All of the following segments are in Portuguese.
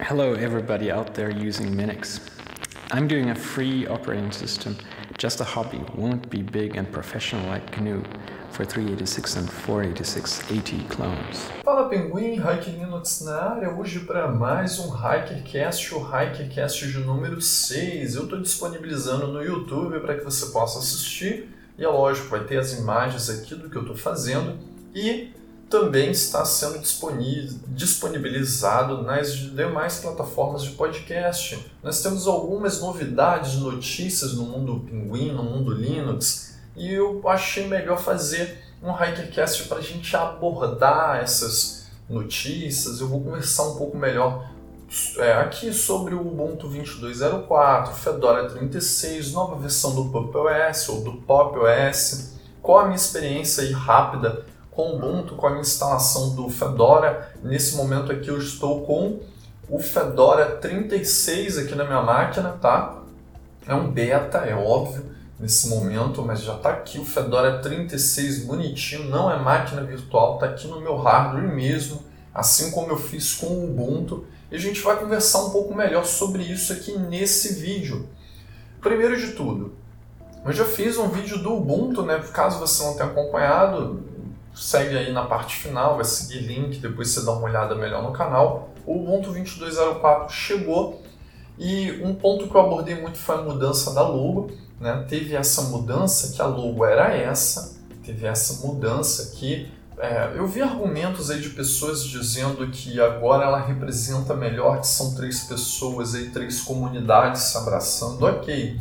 Hello, everybody out there using Minix. I'm doing a free operating system, just a hobby, won't be big and professional like GNU for 386 and 486 AT clones. Fala Pinguim, Hiker Linux na área, hoje para mais um HackerCast, o HackerCast de número 6. Eu estou disponibilizando no YouTube para que você possa assistir e é lógico, vai ter as imagens aqui do que eu estou fazendo e também está sendo disponibilizado nas demais plataformas de podcast. Nós temos algumas novidades, notícias no mundo Pinguim, no mundo Linux, e eu achei melhor fazer um Hikercast para a gente abordar essas notícias. Eu vou conversar um pouco melhor é, aqui sobre o Ubuntu 22.04, Fedora 36, nova versão do Pop OS ou do Pop OS, qual a minha experiência rápida com Ubuntu, com a instalação do Fedora. Nesse momento aqui eu estou com o Fedora 36 aqui na minha máquina, tá? É um beta, é óbvio, nesse momento, mas já está aqui o Fedora 36 bonitinho, não é máquina virtual, está aqui no meu hardware mesmo, assim como eu fiz com o Ubuntu. E a gente vai conversar um pouco melhor sobre isso aqui nesse vídeo. Primeiro de tudo, eu já fiz um vídeo do Ubuntu, né? Caso você não tenha acompanhado, segue aí na parte final, vai seguir link, depois você dá uma olhada melhor no canal. O Ubuntu 22.04 chegou e um ponto que eu abordei muito foi a mudança da logo. Né? Teve essa mudança que a logo era essa, teve essa mudança que é, eu vi argumentos aí de pessoas dizendo que agora ela representa melhor que são três pessoas aí, três comunidades se abraçando. Ok,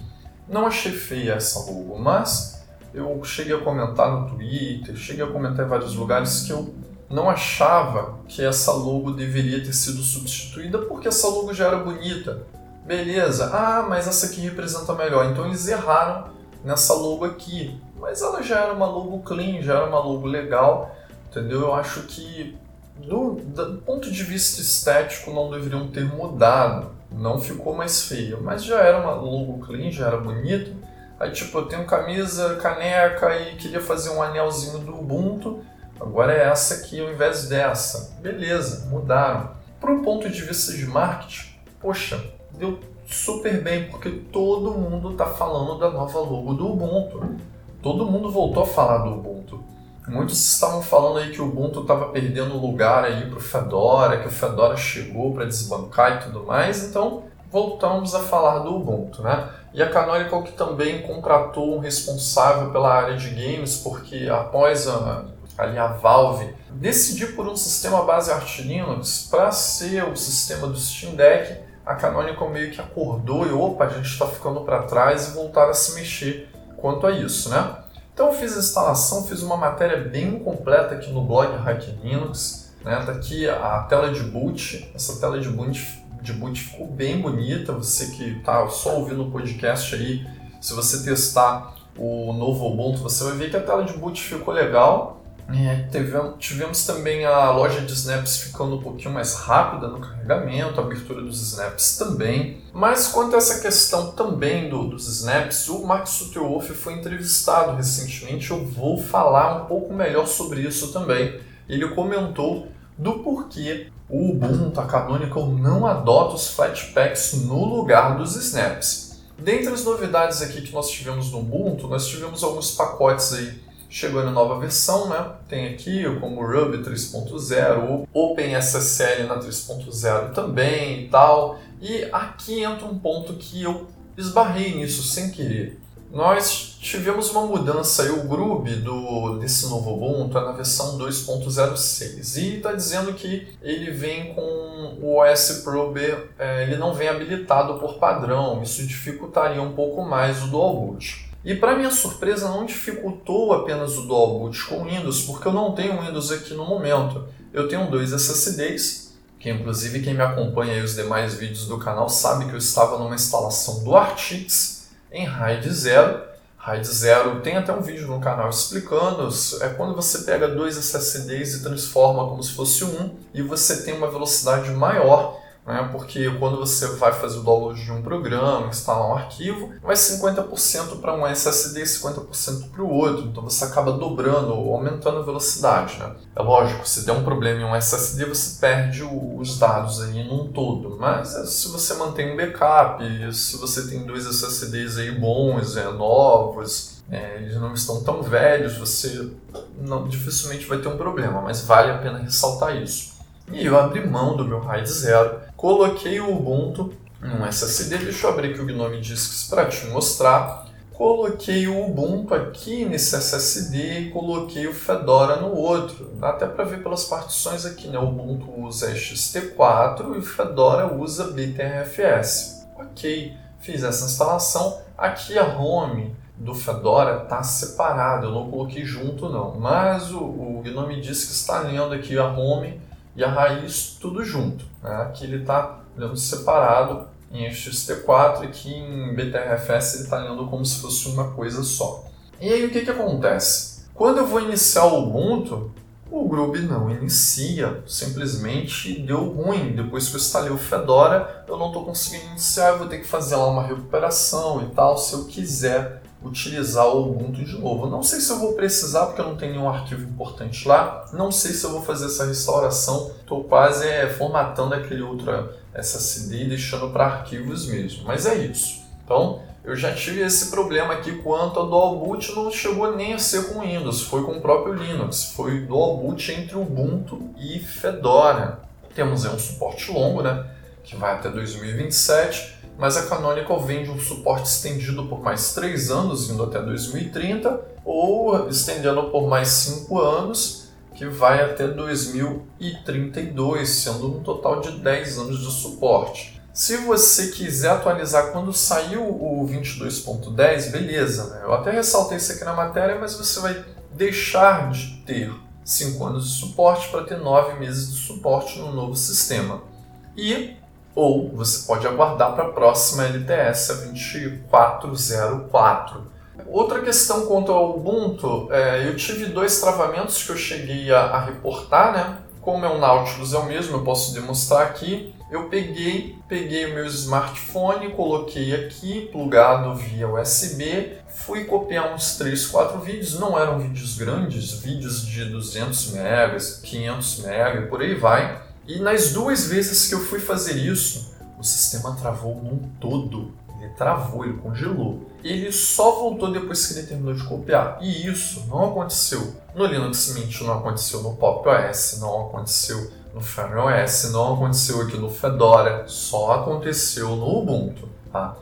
não achei feia essa logo, mas eu cheguei a comentar no Twitter, cheguei a comentar em vários lugares que eu não achava que essa logo deveria ter sido substituída porque essa logo já era bonita. Beleza, ah, mas essa aqui representa melhor. Então eles erraram nessa logo aqui. Mas ela já era uma logo clean, já era uma logo legal, entendeu? Eu acho que do, do ponto de vista estético não deveriam ter mudado. Não ficou mais feio, mas já era uma logo clean, já era bonita Aí, tipo, eu tenho camisa, caneca e queria fazer um anelzinho do Ubuntu. Agora é essa aqui ao invés dessa. Beleza, mudaram. Para um ponto de vista de marketing, poxa, deu super bem, porque todo mundo está falando da nova logo do Ubuntu. Todo mundo voltou a falar do Ubuntu. Muitos estavam falando aí que o Ubuntu estava perdendo lugar aí para o Fedora, que o Fedora chegou para desbancar e tudo mais. Então, voltamos a falar do Ubuntu, né? E a Canonical que também contratou um responsável pela área de games, porque após a, ali a Valve decidir por um sistema base Arch Linux para ser o sistema do Steam Deck, a Canonical meio que acordou e opa, a gente está ficando para trás e voltaram a se mexer quanto a isso, né? Então eu fiz a instalação, fiz uma matéria bem completa aqui no blog Hack Linux, né? Tá aqui a tela de boot, essa tela de boot de boot ficou bem bonita. Você que está só ouvindo o podcast aí, se você testar o novo Ubuntu, você vai ver que a tela de boot ficou legal. É, tivemos, tivemos também a loja de snaps ficando um pouquinho mais rápida no carregamento, a abertura dos snaps também. Mas quanto a essa questão também do, dos snaps, o Mark Sutterwolf foi entrevistado recentemente. Eu vou falar um pouco melhor sobre isso também. Ele comentou do porquê o Ubuntu, a Canonical, não adota os Flatpaks no lugar dos snaps. Dentre as novidades aqui que nós tivemos no Ubuntu, nós tivemos alguns pacotes aí chegando em nova versão, né? Tem aqui como Ruby 3.0, o OpenSSL na 3.0 também e tal. E aqui entra um ponto que eu esbarrei nisso sem querer nós tivemos uma mudança aí, o Grub do, desse novo Ubuntu é na versão 2.06 e está dizendo que ele vem com o OS Probe, é, ele não vem habilitado por padrão, isso dificultaria um pouco mais o Dual Boot. E para minha surpresa não dificultou apenas o Dual Boot com Windows, porque eu não tenho Windows aqui no momento. Eu tenho dois SSDs, que inclusive quem me acompanha aí os demais vídeos do canal sabe que eu estava numa instalação do Artix, em RAID 0. RAID 0 tem até um vídeo no canal explicando, é quando você pega dois SSDs e transforma como se fosse um, e você tem uma velocidade maior né? porque quando você vai fazer o download de um programa, instalar um arquivo, vai 50% para um SSD e 50% para o outro, então você acaba dobrando ou aumentando a velocidade. Né? É lógico, se der um problema em um SSD, você perde os dados aí num todo, mas é, se você mantém um backup, se você tem dois SSDs aí bons, é, novos, é, eles não estão tão velhos, você não, dificilmente vai ter um problema, mas vale a pena ressaltar isso. E eu abri mão do meu RAID zero, coloquei o Ubuntu num SSD, deixa eu abrir aqui o Gnome Disks para te mostrar. Coloquei o Ubuntu aqui nesse SSD e coloquei o Fedora no outro. Dá até para ver pelas partições aqui, né? O Ubuntu usa XT4 e o Fedora usa BTRFS. Ok, fiz essa instalação. Aqui a home do Fedora está separado, eu não coloquei junto não, mas o, o Gnome diz que está lendo aqui a home e a raiz tudo junto. Né? Aqui ele está lendo separado em XT4 e aqui em BTRFS ele está lendo como se fosse uma coisa só. E aí o que, que acontece? Quando eu vou iniciar o Ubuntu, o Grub não inicia, simplesmente deu ruim. Depois que eu instalei o Fedora, eu não estou conseguindo iniciar, eu vou ter que fazer lá uma recuperação e tal, se eu quiser utilizar o Ubuntu de novo. Não sei se eu vou precisar, porque eu não tenho nenhum arquivo importante lá. Não sei se eu vou fazer essa restauração. Estou quase é, formatando aquele outro SSD e deixando para arquivos mesmo. Mas é isso. Então, eu já tive esse problema aqui quanto ao Dual Boot não chegou nem a ser com Windows, foi com o próprio Linux. Foi Dual Boot entre Ubuntu e Fedora. Temos aí um suporte longo, né? Que vai até 2027 mas a Canonical vende um suporte estendido por mais 3 anos, indo até 2030, ou estendendo por mais 5 anos, que vai até 2032, sendo um total de 10 anos de suporte. Se você quiser atualizar quando saiu o 22.10, beleza, né? eu até ressaltei isso aqui na matéria, mas você vai deixar de ter 5 anos de suporte para ter 9 meses de suporte no novo sistema. E ou você pode aguardar para a próxima LTS, a 2404. Outra questão quanto ao Ubuntu, é, eu tive dois travamentos que eu cheguei a, a reportar, né? Como é um Nautilus é o mesmo, eu posso demonstrar aqui. Eu peguei, peguei o meu smartphone, coloquei aqui, plugado via USB, fui copiar uns 3, 4 vídeos, não eram vídeos grandes, vídeos de 200 megas, 500 megas, por aí vai. E nas duas vezes que eu fui fazer isso, o sistema travou num todo. Ele travou, ele congelou. Ele só voltou depois que ele terminou de copiar. E isso não aconteceu no Linux Mint, não aconteceu no Pop OS, não aconteceu no FireOS, não aconteceu aqui no Fedora, só aconteceu no Ubuntu. Tá?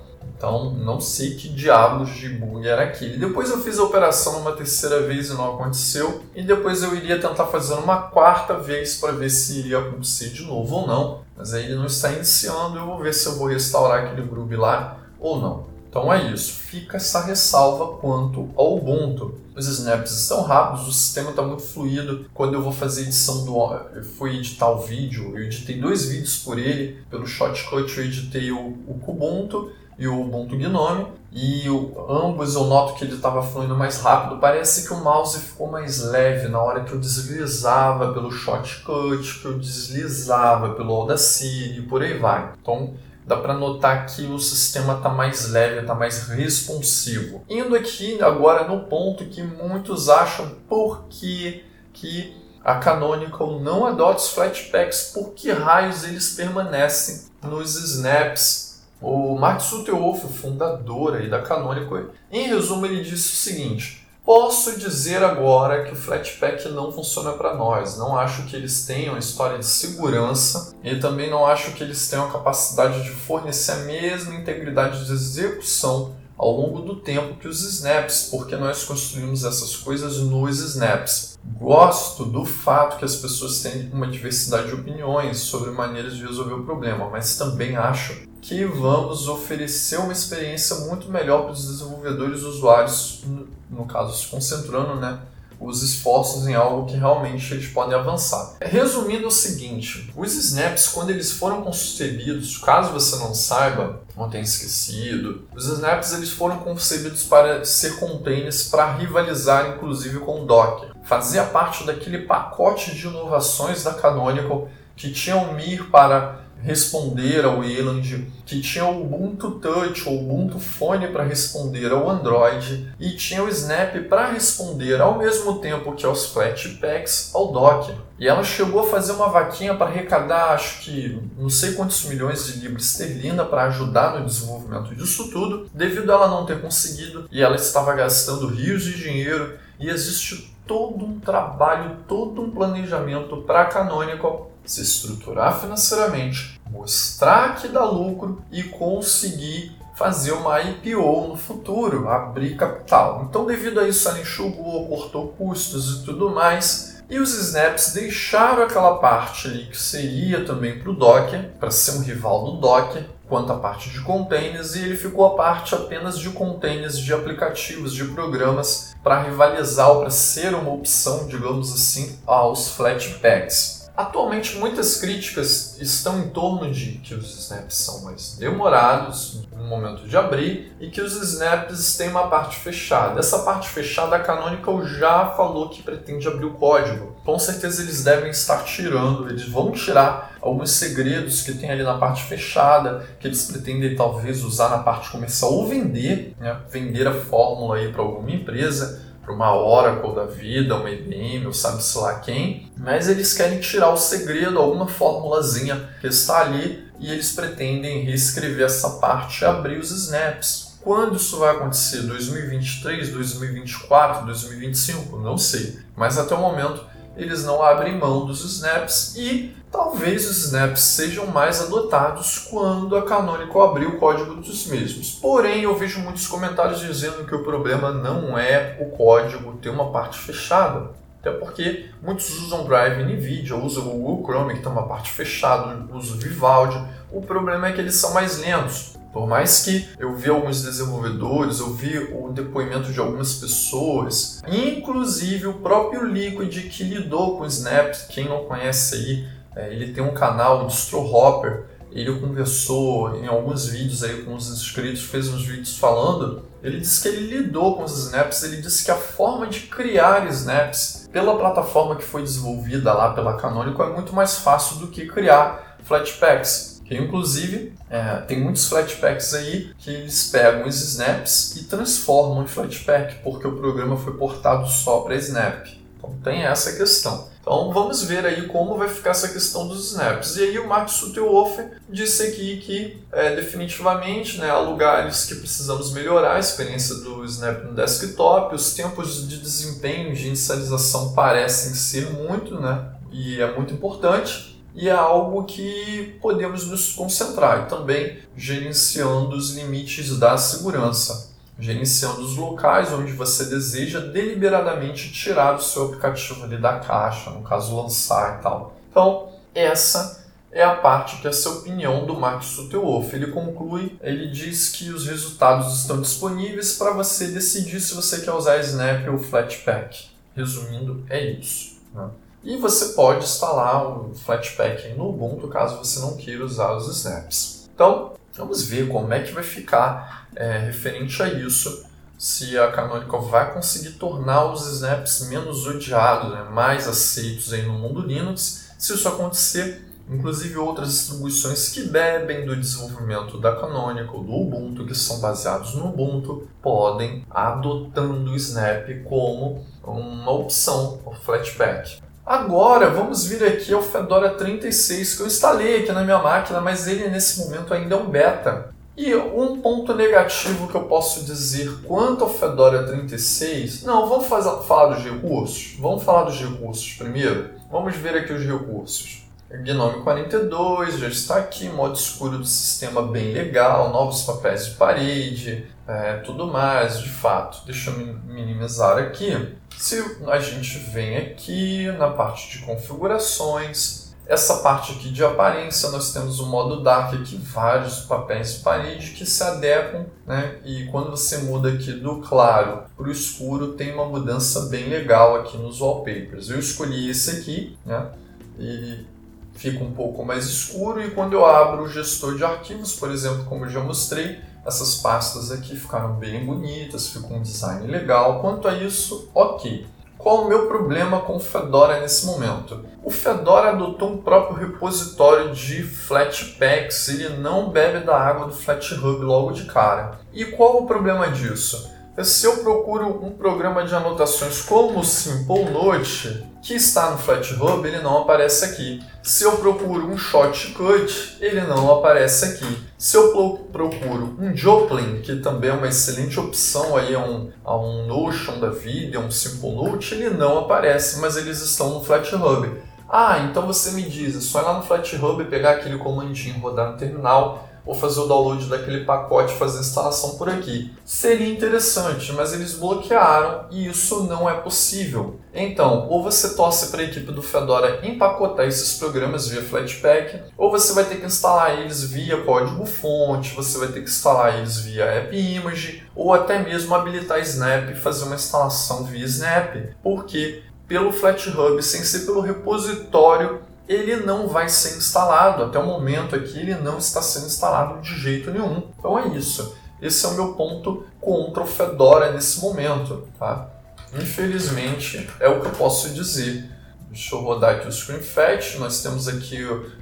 Então, não sei que diabos de bug era aquele. Depois eu fiz a operação uma terceira vez e não aconteceu. E depois eu iria tentar fazer uma quarta vez para ver se iria acontecer de novo ou não. Mas aí ele não está iniciando, eu vou ver se eu vou restaurar aquele groove lá ou não. Então é isso, fica essa ressalva quanto ao Ubuntu. Os snaps estão rápidos, o sistema está muito fluido. Quando eu vou fazer edição do. Eu fui editar o vídeo, eu editei dois vídeos por ele. Pelo Shotcut eu editei o, o Kubuntu e o Ubuntu Gnome, e o, ambos eu noto que ele estava fluindo mais rápido. Parece que o mouse ficou mais leve na hora que eu deslizava pelo Shotcut, que eu deslizava pelo Audacity e por aí vai. Então dá para notar que o sistema está mais leve, está mais responsivo. Indo aqui agora no ponto que muitos acham por que, que a Canonical não adota os Flatpaks, por que raios eles permanecem nos snaps o Matsuto Wolf, fundador aí da Canonical, em resumo, ele disse o seguinte: Posso dizer agora que o Flatpak não funciona para nós. Não acho que eles tenham história de segurança e também não acho que eles tenham a capacidade de fornecer a mesma integridade de execução ao longo do tempo que os snaps, porque nós construímos essas coisas nos snaps. Gosto do fato que as pessoas têm uma diversidade de opiniões sobre maneiras de resolver o problema, mas também acho que vamos oferecer uma experiência muito melhor para os desenvolvedores e usuários, no caso, se concentrando né, os esforços em algo que realmente eles podem avançar. Resumindo o seguinte, os snaps, quando eles foram concebidos, caso você não saiba, não tenha esquecido, os snaps eles foram concebidos para ser containers para rivalizar inclusive com o Docker. Fazia parte daquele pacote de inovações da Canonical que tinham Mir para responder ao Wayland, que tinha o Ubuntu Touch ou Ubuntu Phone para responder ao Android e tinha o Snap para responder ao mesmo tempo que aos Flatpaks ao Docker. E ela chegou a fazer uma vaquinha para arrecadar, acho que não sei quantos milhões de libras esterlina para ajudar no desenvolvimento disso tudo, devido a ela não ter conseguido e ela estava gastando rios de dinheiro e existe todo um trabalho, todo um planejamento para a Canonical se estruturar financeiramente, mostrar que dá lucro e conseguir fazer uma IPO no futuro, abrir capital. Então, devido a isso, ela enxugou, cortou custos e tudo mais. E os snaps deixaram aquela parte ali que seria também para o Docker, para ser um rival do Docker, quanto à parte de containers, e ele ficou a parte apenas de containers, de aplicativos, de programas, para rivalizar ou para ser uma opção, digamos assim, aos Flatpaks. Atualmente, muitas críticas estão em torno de que os snaps são mais demorados no momento de abrir e que os snaps têm uma parte fechada. Essa parte fechada, a Canonical já falou que pretende abrir o código. Com certeza, eles devem estar tirando, eles vão tirar alguns segredos que tem ali na parte fechada, que eles pretendem talvez usar na parte comercial ou vender, né? vender a fórmula aí para alguma empresa para uma Oracle da vida, uma IBM, ou sabe-se lá quem, mas eles querem tirar o segredo, alguma formulazinha que está ali, e eles pretendem reescrever essa parte e abrir os snaps. Quando isso vai acontecer? 2023, 2024, 2025? Não sei. Mas até o momento eles não abrem mão dos snaps e talvez os snaps sejam mais adotados quando a Canonical abrir o código dos mesmos. Porém, eu vejo muitos comentários dizendo que o problema não é o código ter uma parte fechada. Até porque muitos usam Drive NVIDIA, usam o Google Chrome, que tem uma parte fechada, usam Vivaldi. O problema é que eles são mais lentos. Por mais que eu vi alguns desenvolvedores, eu vi o depoimento de algumas pessoas, inclusive o próprio Liquid que lidou com Snap, quem não conhece aí, é, ele tem um canal, o Hopper, ele conversou em alguns vídeos aí com os inscritos, fez uns vídeos falando, ele disse que ele lidou com os snaps, ele disse que a forma de criar snaps pela plataforma que foi desenvolvida lá pela Canonical é muito mais fácil do que criar Flatpaks. Que inclusive é, tem muitos Flatpaks aí que eles pegam os snaps e transformam em Flatpak, porque o programa foi portado só para Snap. Então tem essa questão. Então vamos ver aí como vai ficar essa questão dos snaps. E aí o Mark Sutterhofer disse aqui que é, definitivamente né, há lugares que precisamos melhorar a experiência do snap no desktop, os tempos de desempenho de inicialização parecem ser muito, né? E é muito importante e é algo que podemos nos concentrar e também gerenciando os limites da segurança, gerenciando os locais onde você deseja deliberadamente tirar o seu aplicativo ali da caixa, no caso lançar e tal. Então, essa é a parte que é essa opinião do Mark Sutterwolf. Ele conclui, ele diz que os resultados estão disponíveis para você decidir se você quer usar Snap ou Flatpak. Resumindo, é isso. Né? E você pode instalar um Flatpak no Ubuntu caso você não queira usar os snaps. Então, vamos ver como é que vai ficar é, referente a isso, se a Canonical vai conseguir tornar os snaps menos odiados, né, mais aceitos aí no mundo Linux. Se isso acontecer, inclusive outras distribuições que bebem do desenvolvimento da Canonical, do Ubuntu, que são baseados no Ubuntu, podem adotando o Snap como uma opção, o Flatpak. Agora vamos vir aqui ao Fedora 36 que eu instalei aqui na minha máquina, mas ele nesse momento ainda é um beta. E um ponto negativo que eu posso dizer quanto ao Fedora 36, não, vamos fazer, falar dos recursos. Vamos falar dos recursos primeiro. Vamos ver aqui os recursos. Gnome 42 já está aqui, modo escuro do sistema bem legal, novos papéis de parede, é, tudo mais, de fato. Deixa eu minimizar aqui. Se a gente vem aqui na parte de configurações, essa parte aqui de aparência, nós temos o modo Dark aqui, vários papéis de parede que se adequam, né? E quando você muda aqui do claro para o escuro, tem uma mudança bem legal aqui nos wallpapers. Eu escolhi esse aqui, né? E fica um pouco mais escuro e quando eu abro o gestor de arquivos, por exemplo, como eu já mostrei, essas pastas aqui ficaram bem bonitas, ficou um design legal. Quanto a isso, ok. Qual o meu problema com o Fedora nesse momento? O Fedora adotou um próprio repositório de Flatpaks, ele não bebe da água do FlatHub logo de cara. E qual o problema disso? Se eu procuro um programa de anotações como o Simple Note, que está no FlatHub, ele não aparece aqui. Se eu procuro um Shortcut, ele não aparece aqui. Se eu procuro um Joplin, que também é uma excelente opção aí a um, a um Notion da vida, um Simple Note, ele não aparece, mas eles estão no FlatHub. Ah, então você me diz, é só ir lá no FlatHub pegar aquele comandinho, rodar no terminal, ou fazer o download daquele pacote fazer a instalação por aqui. Seria interessante, mas eles bloquearam e isso não é possível. Então, ou você torce para a equipe do Fedora empacotar esses programas via Flatpak, ou você vai ter que instalar eles via código-fonte, você vai ter que instalar eles via AppImage, ou até mesmo habilitar Snap e fazer uma instalação via Snap, porque pelo FlatHub, sem ser pelo repositório ele não vai ser instalado. Até o momento aqui, ele não está sendo instalado de jeito nenhum. Então é isso. Esse é o meu ponto contra o Fedora nesse momento. Tá? Infelizmente, é o que eu posso dizer. Deixa eu rodar aqui o ScreenFetch. Nós temos aqui,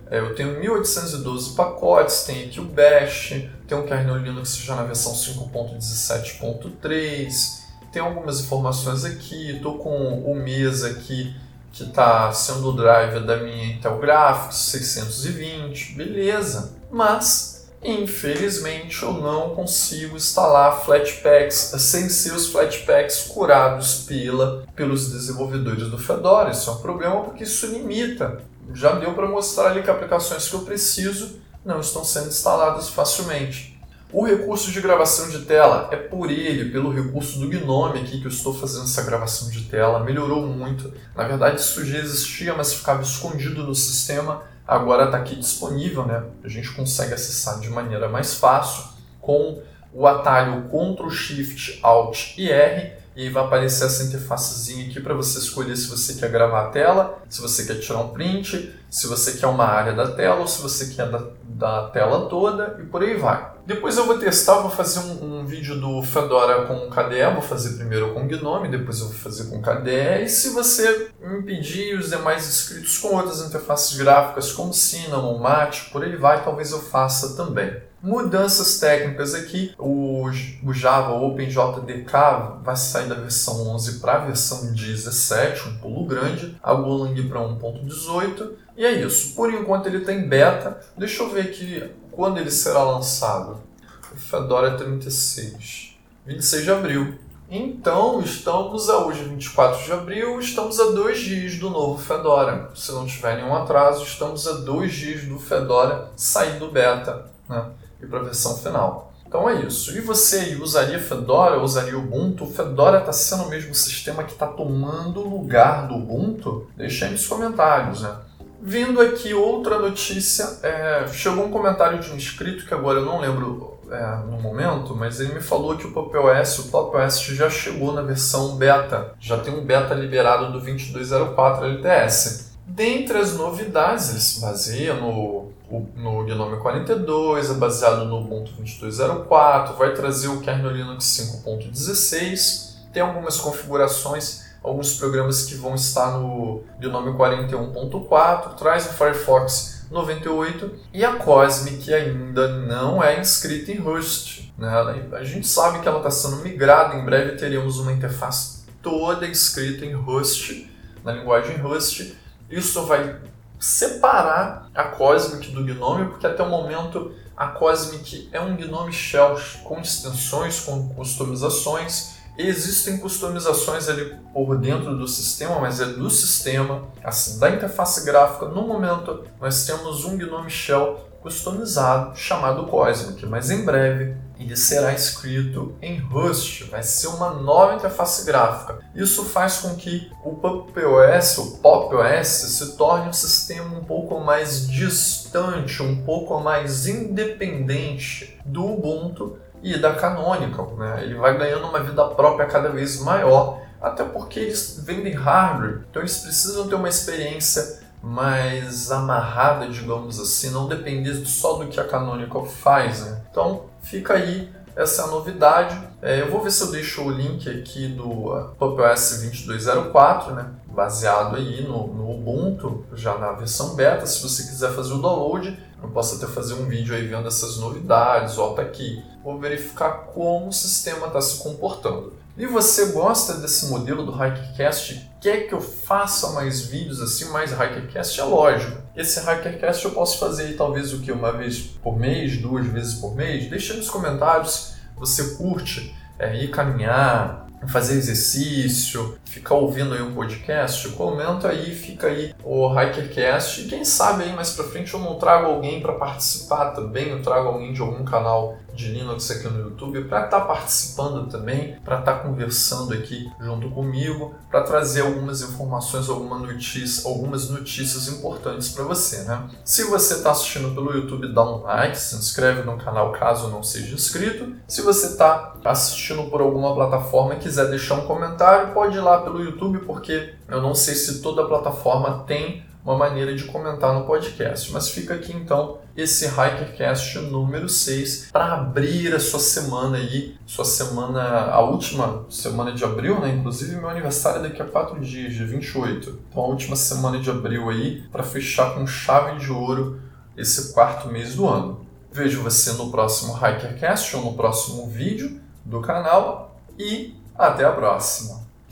é, eu tenho 1812 pacotes, tem aqui o Bash, tem o kernel Linux já na versão 5.17.3, tem algumas informações aqui, estou com o mês aqui que está sendo o driver da minha Intel Graphics 620, beleza. Mas, infelizmente, eu não consigo instalar Flatpaks sem ser os Flatpaks curados pela, pelos desenvolvedores do Fedora. Isso é um problema porque isso limita. Já deu para mostrar ali que aplicações que eu preciso não estão sendo instaladas facilmente. O recurso de gravação de tela é por ele, pelo recurso do Gnome aqui que eu estou fazendo essa gravação de tela, melhorou muito. Na verdade isso já existia, mas ficava escondido no sistema, agora está aqui disponível, né? A gente consegue acessar de maneira mais fácil com o atalho Ctrl Shift Alt e R e vai aparecer essa interfacezinha aqui para você escolher se você quer gravar a tela, se você quer tirar um print, se você quer uma área da tela ou se você quer da, da tela toda e por aí vai. Depois eu vou testar, vou fazer um, um, vídeo do Fedora com KDE, vou fazer primeiro com Gnome, depois eu vou fazer com KDE. E se você me pedir os demais inscritos com outras interfaces gráficas como Cinnamon, Mate, por aí vai, talvez eu faça também. Mudanças técnicas aqui, o, o Java OpenJDK vai sair da versão 11 para a versão 17, um pulo grande, a Golang para 1.18, e é isso. Por enquanto ele tem beta, deixa eu ver aqui quando ele será lançado? O Fedora 36. 26 de abril. Então, estamos a hoje, 24 de abril, estamos a dois dias do novo Fedora. Se não tiver nenhum atraso, estamos a dois dias do Fedora sair do beta né, e para a versão final. Então é isso. E você usaria Fedora, usaria Ubuntu? Fedora está sendo o mesmo sistema que está tomando lugar do Ubuntu? Deixa aí nos comentários, né? Vindo aqui outra notícia, é, chegou um comentário de um inscrito que agora eu não lembro é, no momento, mas ele me falou que o Pop OS, o Pop OS já chegou na versão beta, já tem um beta liberado do 2204 LTS. Dentre as novidades, ele se baseia no, no Gnome 42, é baseado no Ubuntu 2204, vai trazer o kernel Linux 5.16, tem algumas configurações alguns programas que vão estar no Gnome 41.4, traz o Firefox 98 e a Cosme, que ainda não é inscrita em Rust. Né? A gente sabe que ela está sendo migrada, em breve teremos uma interface toda escrita em Rust, na linguagem Rust. Isso vai separar a Cosmic do Gnome, porque até o momento a Cosmic é um Gnome Shell com extensões, com customizações, Existem customizações ali por dentro do sistema, mas é do sistema, assim, da interface gráfica. No momento, nós temos um Gnome Shell customizado chamado Cosmic, mas em breve ele será escrito em Rust, vai ser uma nova interface gráfica. Isso faz com que o PopOS, o PopOS, se torne um sistema um pouco mais distante, um pouco mais independente do Ubuntu e da Canonical. Né? Ele vai ganhando uma vida própria cada vez maior, até porque eles vendem hardware, então eles precisam ter uma experiência mais amarrada, digamos assim, não depender só do que a Canonical faz. Né? Então fica aí essa é a novidade. É, eu vou ver se eu deixo o link aqui do uh, PubOS 2204, né, baseado aí no, no Ubuntu, já na versão beta. Se você quiser fazer o download, eu posso até fazer um vídeo aí vendo essas novidades, ó, tá aqui. Vou verificar como o sistema está se comportando. E você gosta desse modelo do Hikercast? Quer que eu faça mais vídeos assim, mais Hikercast? É lógico. Esse Hikercast eu posso fazer talvez o que? Uma vez por mês, duas vezes por mês? Deixa nos comentários. Você curte é, ir caminhar, fazer exercício, ficar ouvindo aí um podcast, comenta aí, fica aí o Hikercast e quem sabe aí mais pra frente eu não trago alguém para participar também, eu trago alguém de algum canal de Linux aqui no YouTube para estar tá participando também, para estar tá conversando aqui junto comigo, para trazer algumas informações, alguma notícia, algumas notícias importantes para você, né? Se você está assistindo pelo YouTube, dá um like, se inscreve no canal caso não seja inscrito. Se você está assistindo por alguma plataforma e quiser deixar um comentário, pode ir lá pelo YouTube, porque eu não sei se toda plataforma tem uma maneira de comentar no podcast. Mas fica aqui então esse Hikercast número 6 para abrir a sua semana aí, sua semana, a última semana de abril, né? Inclusive meu aniversário é daqui a 4 dias, dia 28. Então a última semana de abril aí para fechar com chave de ouro esse quarto mês do ano. Vejo você no próximo Hikercast ou no próximo vídeo do canal e até a próxima.